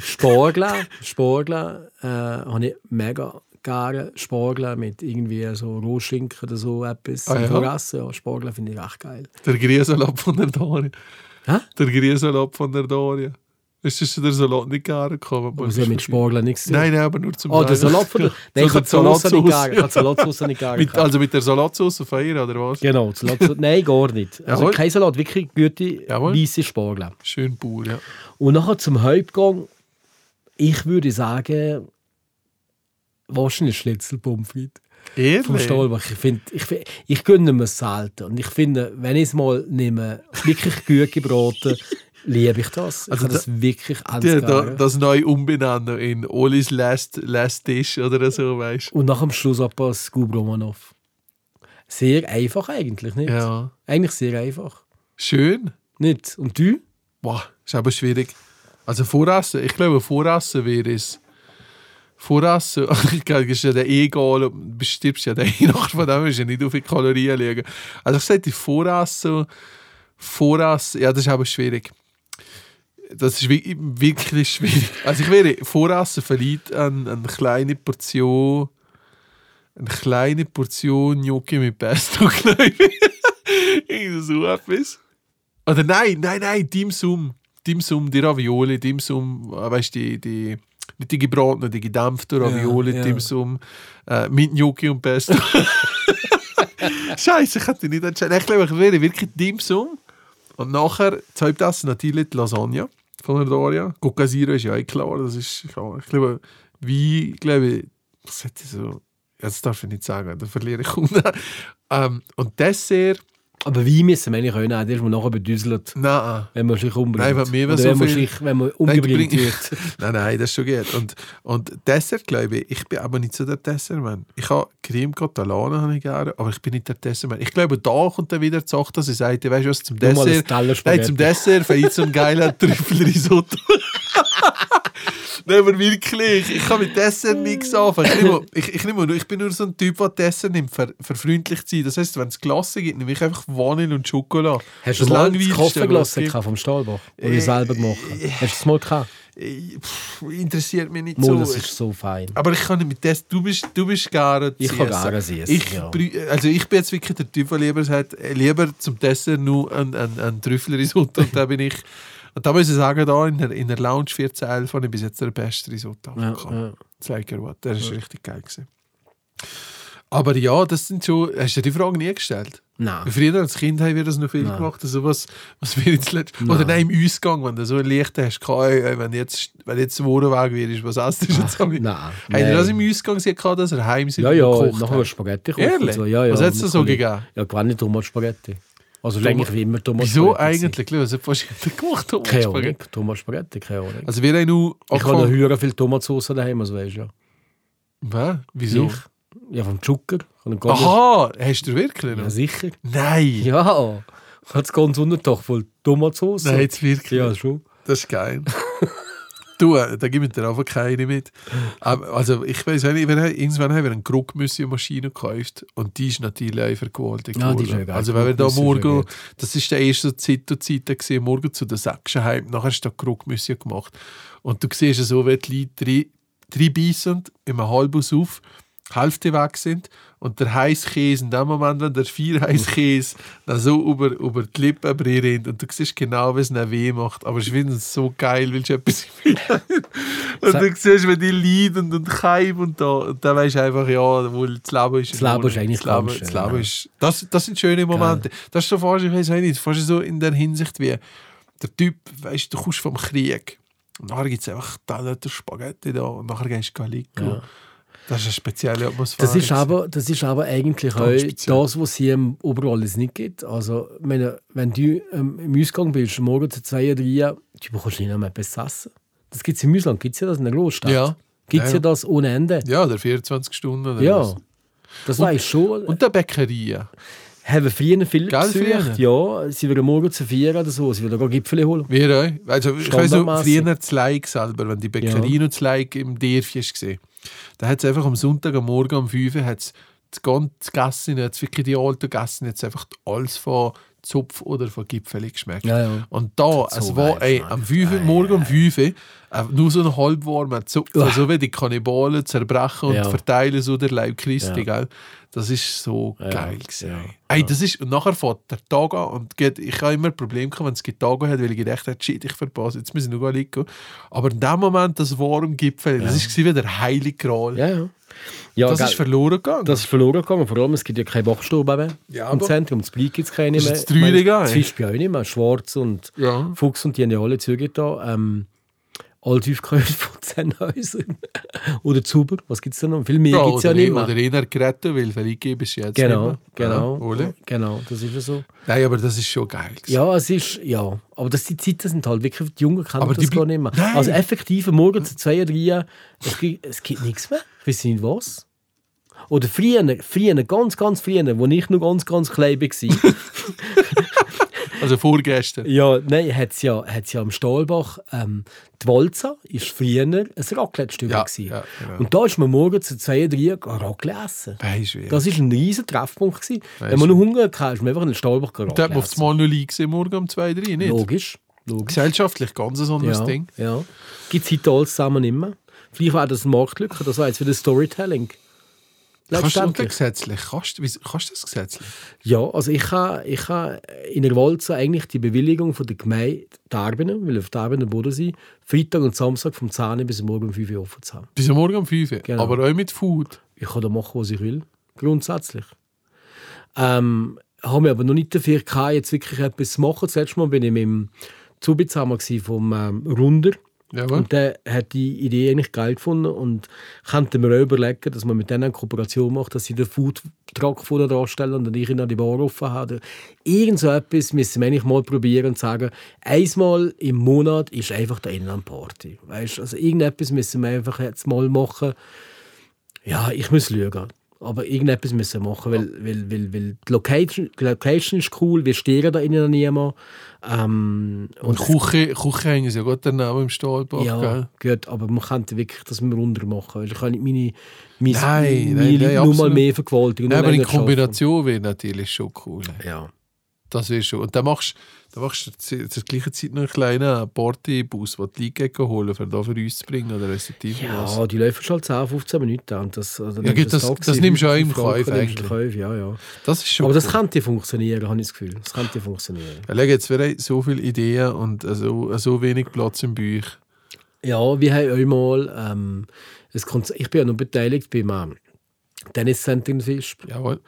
Spargel, Spargel äh, habe ich mega gerne. Spargel mit irgendwie so Rohschinken oder so etwas. Ah, ja? Ja. Spargel finde ich echt geil. Der Grießsalat von der Daria. Hä? Der Grießsalat von der Daria. Ist der Salat nicht gerne gekommen? Aber sie haben mit Spargel nichts zu tun. Nein, nein, aber nur zum Oh, der Salat von der... Nein, ich habe Salatsauce nicht gerne. Ich habe die Salatsauce. Salatsauce nicht. Mit, also mit der Salatsauce ihr, oder was? Genau, Salatsauce. Nein, gar nicht. Also kein Salat, wirklich gute, weisse Spargel. Schön pur, ja. Und nachher zum Hauptgang, ich würde sagen, wahrscheinlich Pommes frites. Ehrlich? Vom Stahlbach. Ich, find, ich, ich gönne mir es selten. Und ich finde, wenn ich es mal nehme, wirklich gut gebraten, liebe ich das. Ich Also das wirklich Die, alles da, das neu umbenennen in Olis Last, Last Dish oder so, weißt du? Und nach dem Schluss ein Skub Romanov. Sehr einfach eigentlich, nicht? Ja. Eigentlich sehr einfach. Schön. Nicht? Und du? Boah, ist aber schwierig. Also Voressen, ich glaube, Voressen wäre es. Voressen, ich glaube, ist ja der egal, du stirbst ja der nach von dem ist ja nicht auf die Kalorien liegen. Also ich sage, Voressen, Voressen, ja, das ist aber schwierig. Das ist wi- wirklich schwierig. Also ich wäre, Voressen verliert an eine kleine Portion, eine kleine Portion Gnocchi mit Pesto, glaube ich. Irgend so etwas. Oder nein, nein, nein, Dim Sum. Dim Sum, die Ravioli, Dim Sum, äh, weißt du, die, die, nicht die gebratenen, die gedämpften Ravioli, ja. Dim Sum, äh, mit Gnocchi und Pesto. Scheiße, ich hätte nicht entscheiden. Ich glaube, ich wäre wirklich Dim Sum. Und nachher, das Hauptessen natürlich die Lasagne von der Doria. Coca Zero ist ja eh klar, das ist, ja, ich glaube, wie, glaube ich, das hätte ich so, jetzt darf ich nicht sagen, da verliere ich Kunden. ähm, und Dessert, Aber wie müssen wir eigentlich nehmen? Der ist man nachher bedüselt, nein, wenn man sich umbringt. Nein, mir Oder so wenn, man viel- sich, wenn man bring- wird. nein, nein, das ist schon gut. Und, und Dessert, glaube ich, ich bin aber nicht so der Dessertmann. Ich habe Creme Catalana habe ich gerne, aber ich bin nicht der Dessertmann. Ich glaube, da kommt dann wieder die Sache, dass ich sage, weißt du was, zum Dessert, nein, zum Dessert vielleicht so ein geiler Trüffelrisotto. Nein, aber wirklich, ich kann mit Dessert nichts anfangen. Ich, nehme, ich, ich, nehme, ich bin nur so ein Typ, der Dessert nimmt, für, für freundlich zu sein. Das heisst, wenn es Glasse gibt, nehme ich einfach Vanille und Schokolade. Hast du Das mal das Kaffeeglasse vom Stahlbach? Oder Äh, selber gemacht? Hast du das mal gehabt? Äh, pff, interessiert mich nicht Mal, so. das ist so fein. Aber ich kann nicht mit das. Du bist, du bist gerne Ich kann gerne Süßes, Ich, ja. also ich bin jetzt wirklich der Typ, der lieber sagt, äh, lieber zum Dessert nur ein, ein, ein Trüffelrisotto. und da bin ich. Und da muss ich sagen, da in der, in der Lounge 1411 habe ich bis jetzt der beste Risotto. Ja, bekommen. ja. Zeig dir was, der ist richtig geil gewesen. Aber ja, das sind schon. Hast du dir die Frage nie gestellt? Nein. Früher als Kind haben wir das noch viel Nein. gemacht. Also was, was wir jetzt letzt... Oder nein, im Ausgang, wenn du so ein Licht hast, kann, wenn jetzt, wenn jetzt Wohnweg wird, was hast du jetzt? Nein. Nein. Habt ihr das im Ausgang gesehen, gehabt, dass er heim sind Ja, ja, nachher hat? Spaghetti kochen. Ehrlich? So. Ja, ja, Was hat's da man so gegeben? Ja, gewinnt Thomas Spaghetti. Also Thomas- eigentlich wie immer Thomas Wieso Spaghetti. eigentlich? Was hat fast gemacht? Thomas Keine Ahnung. Spaghetti? Thomas Spaghetti, keine Ahnung. Also wir haben nur ich habe noch höher viel Tomatsauce daheim, als weißt du ja. Was? Wieso? Ich? Ja, vom Zucker. Aha, hast du wirklich noch? Ja, sicher. Nein! Ja. Ich habe das ganze Untertag voll Tomatsauce. Nein, jetzt wirklich. Ja, schon. Das ist geil. Du, äh, da gibt mir einfach keine mit. Aber, also ich weiß nicht, irgendwann haben wir eine Krugmüsli-Maschine gekauft und die ist natürlich einfach gewaltig Ja, geworden. Also wenn wir da morgen, das ist der erste Zeit gewesen, morgen zu der Säckschen heim, nachher hast du da Krugmüsli gemacht und du siehst so, wie die Leute drei, drei beißen, im Halbus auf, Hälfte weg sind. Und der Heißkäse in dem Moment, wenn der vier Heißkäse dann so über, über die Lippen brennt und du siehst genau, wie es dann weh macht, aber ich finde es so geil, weil du etwas und du siehst, wie die leiden und keimen und da, und dann weißt du einfach, ja, wohl, das Leben ist Das Leben ist eigentlich das Leben, ganz das schön, Leben ist, das, das sind schöne Momente. Das ist so fast, ich weiß nicht, fast so in der Hinsicht wie der Typ, weißt du, du kommst vom Krieg. Und nachher gibt es einfach Teller Spaghetti da. Und nachher gehst du liegen. Ja. Das ist eine spezielle Atmosphäre. Das ist, aber, das ist aber eigentlich speziell. das, was hier im Oberwallis nicht gibt. Also, meine, wenn du ähm, im Ausgang bist, morgen zu zwei oder drei, du bekommst nicht mehr etwas essen. Das gibt es im Ausland, gibt es ja das in der Großstadt. Ja. Gibt es Ja, ja, ja. das ohne Ende. Ja, der 24 Stunden. Ja, was. das weiß ich schon. Und der Bäckerei. haben früher viele Gell, besucht. Ja, sie würden morgen zu vier oder so, sie würden gar Gipfel holen. Wir auch. Also, ich weiß so, früher das Like selber, wenn die Bäckerei noch das Like im Dörfchen war, da hat es einfach am Sonntag, am Morgen um 5 Uhr, hat's die ganze Gasse, jetzt wirklich die alten Gassen, jetzt einfach alles von Zupf oder von Gipfeli geschmeckt. Ja, ja. Und da, So es war geil ey, am 5 Uhr, morgen um 5 Uhr, äh, nur so ein halbwarmer Zupf, so wie die Kannibalen zerbrechen und verteilen so der Leib Christi, gell? Das ist so geil gewesen. ja, Ey, das ist, und nachher fährt der Tag an und geht, ich habe immer Probleme gehabt, wenn es Tage hat, weil ich gedacht habe, shit, ich verpasse, jetzt muss ich noch liegen. Aber in dem Moment, das warm Gipfel, das ist wie der heilige Gral. Ja, ja. ja das ist verloren gegangen. das ist verloren gegangen. Vor allem, es gibt ja keine Wachstube mehr Ja, im Zentrum. Das Blei gibt es keine Das ist mehr. das. Das Fischbier auch nicht mehr. Schwarz und Ja. Fuchs und die haben ja alle Züge da. Ähm, Althaufkreuz von Zennhäusern. oder Zuber, was gibt es da noch? Viel mehr ja, gibt es ja nicht mehr. oder einer gerettet, weil verliehen ist jetzt Genau, nicht mehr. genau. Ja, oder? Genau, das ist ja so. Nein, aber das ist schon geil. gewesen. Ja, es ist, ja. Aber das, die Zeiten sind halt wirklich, die Jungen kennen Aber das gar nicht mehr. Nein. Also effektiv, morgen zu zwei oder drei, es gibt, es gibt nichts mehr. Ich weiß nicht was. Oder früher, früher, ganz, ganz früher, wo ich noch ganz, ganz klein war, Also vorgestern. ja, nein, hat es ja, hat's ja am Stahlbach, ähm, die Walza ist früher ein Raclette-Stück. Ja, ja, genau. Und da ist man morgen zu zwei drei Raclette essen. Das war ein riesen Treffpunkt. Gewesen. Wenn man noch Hunger hatte, ist man einfach in den Stahlbach Da hat man auf das Mal noch gesehen, morgen um 2, 3, nicht? Logisch. Logisch. Gesellschaftlich ganz ein anderes Ja, Ding. ja. Gibt es heute alles zusammen mehr. Vielleicht wäre das eine Marktlücke, das wäre jetzt wieder Storytelling. Kannst du gesetzlich? Kannst, kannst du das gesetzlich? Ja, also ich habe ich ha in der Walza eigentlich die Bewilligung von der Gemeinde Darbenen, weil auf Darbenen Bodensee, Freitag und Samstag vom 10 bis morgen um 5 Uhr offen zu haben. Bis am Morgen um 5 Uhr. Genau. Aber auch mit Food. Ich kann da machen, was ich will. Grundsätzlich. Ähm, habe mir aber noch nicht dafür gehabt, jetzt wirklich etwas zu machen. Das letzte Mal bin ich mit dem Zubizhammer vom ähm, Runder. Jawohl. Und der hat die Idee eigentlich geil gefunden und könnte mir auch überlegen, dass man mit denen eine Kooperation macht, dass sie den Food-Truck vorne dran stellen und dann ich in die Bar offen habe. Irgend so etwas müssen wir eigentlich mal probieren und sagen, einmal im Monat ist einfach da innen eine Party. Weißt? Also irgendetwas müssen wir einfach jetzt mal machen. Ja, ich muss schauen. Aber irgendetwas müssen wir machen, weil, weil, weil, weil die, Location, die Location ist cool, wir stehen da innen niemand. Ähm, Und Küche, Küche hängen sie ja gut daneben im Stahlbach. ja, gell? gut, aber man könnte wirklich das runter machen. weil Ich kann nicht meine, meine, Nein, meine nein, nein, nur mal absolut. mehr vergewaltigen. Nein, aber in. Kombination wäre natürlich schon cool. Ja. Das wäre schon. Und dann machst dann machst du zu zur gleichen Zeit noch einen kleinen Partybus, den die Leute holen, um da für uns zu bringen. Oder respektive was. ja, die laufen schon 10, 15 Minuten. Und das, also Ja, gut, das- das nimmst du auch im Kauf Kauf eigentlich. Ja, ja. Das ist schon Aber das cool. könnte funktionieren, habe ich das Gefühl. Das könnte funktionieren. Ja, jetzt wäre so viele Ideen und so, so wenig Platz im Bauch. Ja, wir haben auch mal ähm, ein Konzert, ich bin ja noch beteiligt beim ähm, Tenniscenter in Visp. Jawohl.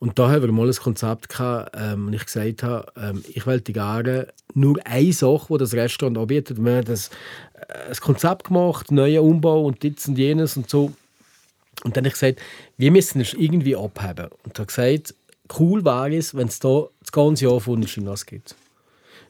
Und da haben wir mal ein Konzept gehabt, ähm, und ich gesagt habe, ähm, ich wollte gerne nur eine Sache, die das Restaurant anbietet. Wir haben das, äh, ein Konzept gemacht, neuer Umbau und dies und jenes und so. Und dann habe ich gesagt, wir müssen es irgendwie abheben. Und hat gesagt, cool wäre es, wenn es da das ganze Jahr von Chinas gibt.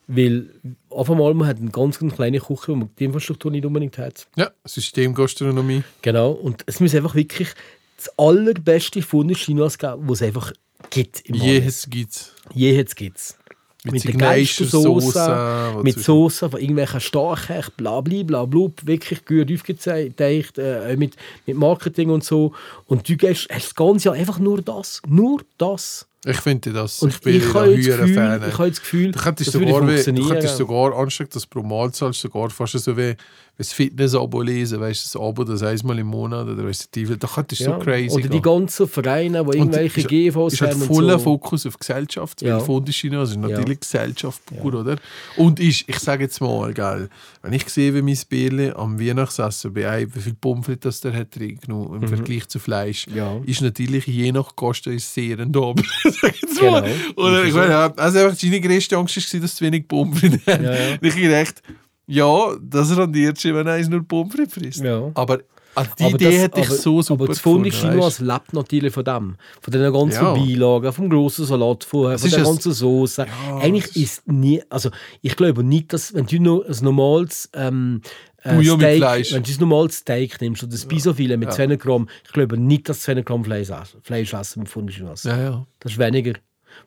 Weil auf einmal man hat eine ganz, ganz kleine Küche, wo man die Infrastruktur nicht unbedingt hat. Ja, Systemgastronomie. Genau. Und es muss einfach wirklich das allerbeste Funde Chinas geben, was es einfach gibt im Wallis. Jehes gibt's. Je jetzt gibt's. Mit Mit, der Signature geilsten Soße, Soße, mit Soße von irgendwelchen Starkech, bla bla bla bla, wirklich gut aufgezeigt, äh, mit, mit Marketing und so. Und du gehst, hast das ganze Jahr einfach nur das, nur das. Ich finde das. Und ich bin ich da habe jetzt höher Gefühl, Fan. ich habe das Gefühl, Du könntest das würde sogar, du funktionieren. könntest sogar anstatt das pro Mal zahlst, sogar fast so wie, das Fitness-Abo lesen, weißt du, das Abo, das einmal im Monat oder weißt du, da könntest du so Ja. crazy Oder die ganzen Vereine, die irgendwelche ist- GVs ist halt haben voller so. Fokus auf Gesellschaft, weil Ja. Ist natürlich Ja. Gesellschaft pur, oder? Und ist, ich sage jetzt mal, gell, wenn ich sehe, wie mein Bärli am Weihnachtsessen bei einem, wie viel Pommes das der hat reingenommen im Vergleich zu Fleisch, Mhm. Ja. ist natürlich je nach Kosten ist sehr ein Doppel. Sag ich jetzt mal. Genau. Oder Ist ich meine, ja, also einfach deine größte Angst war, dass du wenig Pommes hast. Ja, ja. Ich gedacht, ja, das rendiert sich, wenn eins nur Pommes frites frisst. Ja. Aber an die Aber Idee das- hätte ich aber- so super Aber das Fundischino weisst du. lebt natürlich von dem. Von den ganzen Ja. Beilagen, vom grossen Salat vorher, von der ganzen Soße. Eigentlich das ist nie, also ich glaube nicht, dass, wenn du noch ein normales ähm, äh, Steak, wenn du ein normales Steak nimmst oder das Bisofilet mit Ja. 200 Gramm, ich glaube nicht, dass du 200 Gramm Fleisch, Fleisch essen mit Fundischino. Ja, ja. Das ist weniger.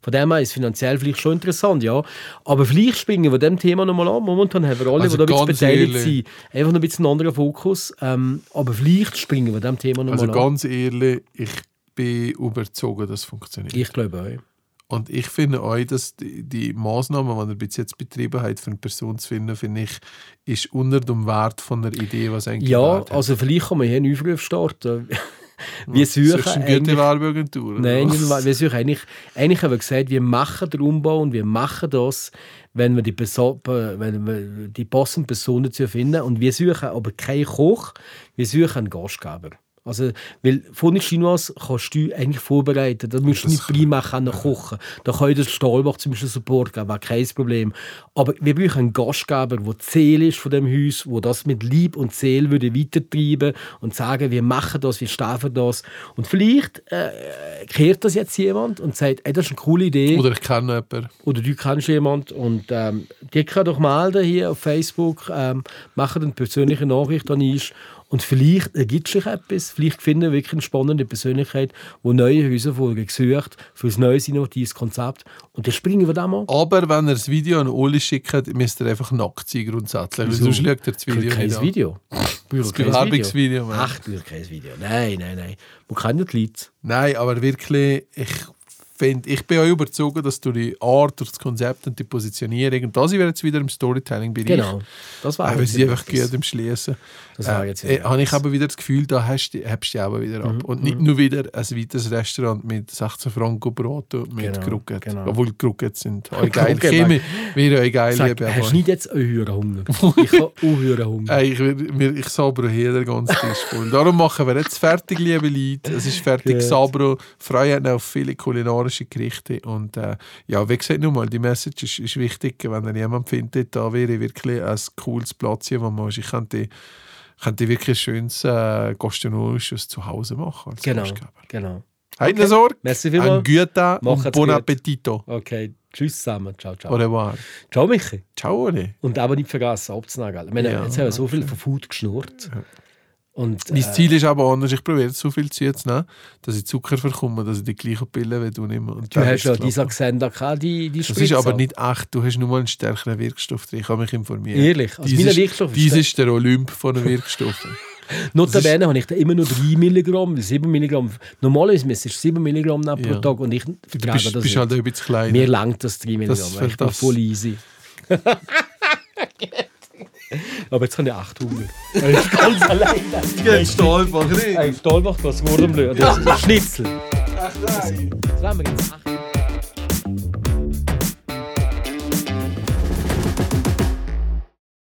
Von dem her ist es finanziell vielleicht schon interessant, ja. Aber vielleicht springen wir dem Thema nochmal an. Momentan haben wir alle, Also die da ein bisschen beteiligt ehrlich. sind, einfach noch ein bisschen einen anderen Fokus. Ähm, aber vielleicht springen wir dem Thema nochmal Also an. ganz ehrlich, ich bin überzogen, dass es funktioniert. Ich glaube auch. Und ich finde auch, dass die, die Maßnahmen, die er bis jetzt betrieben hat, für eine Person zu finden, finde ich, ist unter dem Wert von der Idee, was eigentlich Ja, also vielleicht kann man hier einen Aufruf starten. Wir Suchst suchen du eine eigentlich... gute Werbeagentur? Nein, wir suchen eigentlich, eigentlich haben wir gesagt, wir machen den Umbau und wir machen das, wenn wir die, Perso wenn wir die passenden Personen zu finden. Und wir suchen aber keinen Koch, wir suchen einen Gastgeber. Also, weil von den Chinois kannst du eigentlich vorbereiten. Da musst du nicht primär können kochen. Da kann den Stahlbach zum Beispiel Support geben, wäre kein Problem. Aber wir brauchen einen Gastgeber, der Seele ist von dem Haus, der das mit Lieb und Seele würde weitertreiben und sagen, wir machen das, wir für das. Und vielleicht äh, kehrt das jetzt jemand und sagt, ey, das ist eine coole Idee Oder ich kenne jemanden. oder du kennst jemanden und ähm, die kann doch melden hier auf Facebook, ähm, machen eine persönliche Nachricht an uns und vielleicht ergibt sich etwas, vielleicht finden wir wirklich eine spannende Persönlichkeit, die neue Häuserfolgen gesucht für ein neues innovatives Konzept und dann springen wir da mal. Aber wenn er das Video an Oli schickt, müsst ihr einfach nackt sein grundsätzlich. Weil sonst schaut er das Video kein nicht an. Video. Das Bewerbungsvideo. Ach, kein Video. Nein, nein, nein. Man kennt die Leute. Nein, aber wirklich, ich finde, ich bin auch überzeugt, dass durch die Art, durch das Konzept und die Positionierung, und da sind wir jetzt wieder im Storytelling-Bereich. Genau. Das war Auch wenn sie einfach gut im Schließen. Das war äh, jetzt äh, wieder habe ich aber wieder das Gefühl, da hast du, hebst du auch wieder ab. Mhm, Und nicht nur wieder ein weiteres Restaurant mit 16 Franken Brot und mit Genau, Kroket. genau. Obwohl Kroket sind auch geil. Chemie, wir auch geil Sag, lieben. hast du nicht jetzt einen höheren Hunger? ich habe auch höheren Hunger. Ich, wir- ich sabro hier den ganzen Tisch voll. Darum machen wir jetzt fertig, liebe Leute. Es ist fertig. Sabro. Freiheit auf viele kulinarische Gerichte. Und äh, ja, wie gesagt, nochmal, die Message ist, ist wichtig. Wenn ihr jemanden findet, da wäre wirklich ein cooles Platz hier, wo man ich könnte, könnte wirklich ein schönes äh, gastronomisches Zuhause machen. Genau, genau. Habt eine Sorge, Merci ein und Bon gut. Appetito. Okay, tschüss zusammen. Ciao, ciao. Au revoir. Ciao, Michi. Ciao, Oli. Und aber nicht vergessen abzunehmen. gell? Ich meine, Ja, jetzt haben wir so viel von Food geschnurrt. Und, Mein äh, Ziel ist aber anders. Ich probiere so viel zu jetzt nehmen, dass ich Zucker verkomme, dass ich die gleiche Pille wie du nehme. Und du hast ja es diese klar. Xenda gehabt, die, die Das ist aber nicht echt. Du hast nur mal einen stärkeren Wirkstoff drin. Ich habe mich informiert. Ehrlich? Also Dies mein ist, Wirkstoff ist dies ist der Olymp von den Wirkstoffen. Notabene habe ich da immer nur 3 Milligramm, 7 Milligramm. Normalerweise müsste ich 7 Milligramm pro Ja. Tag und ich vertrage bist, das bist nicht. halt ein bisschen klein. Mir langt das 3 Milligramm. Das- ich bin das- voll easy. aber jetzt habe ich 8 Hunger. Ich bin ganz allein. Jetzt Stahlbach, nicht? Ein Stahlbach, was Wurmlö. Das ist ein Schnitzel. Das werden wir jetzt machen.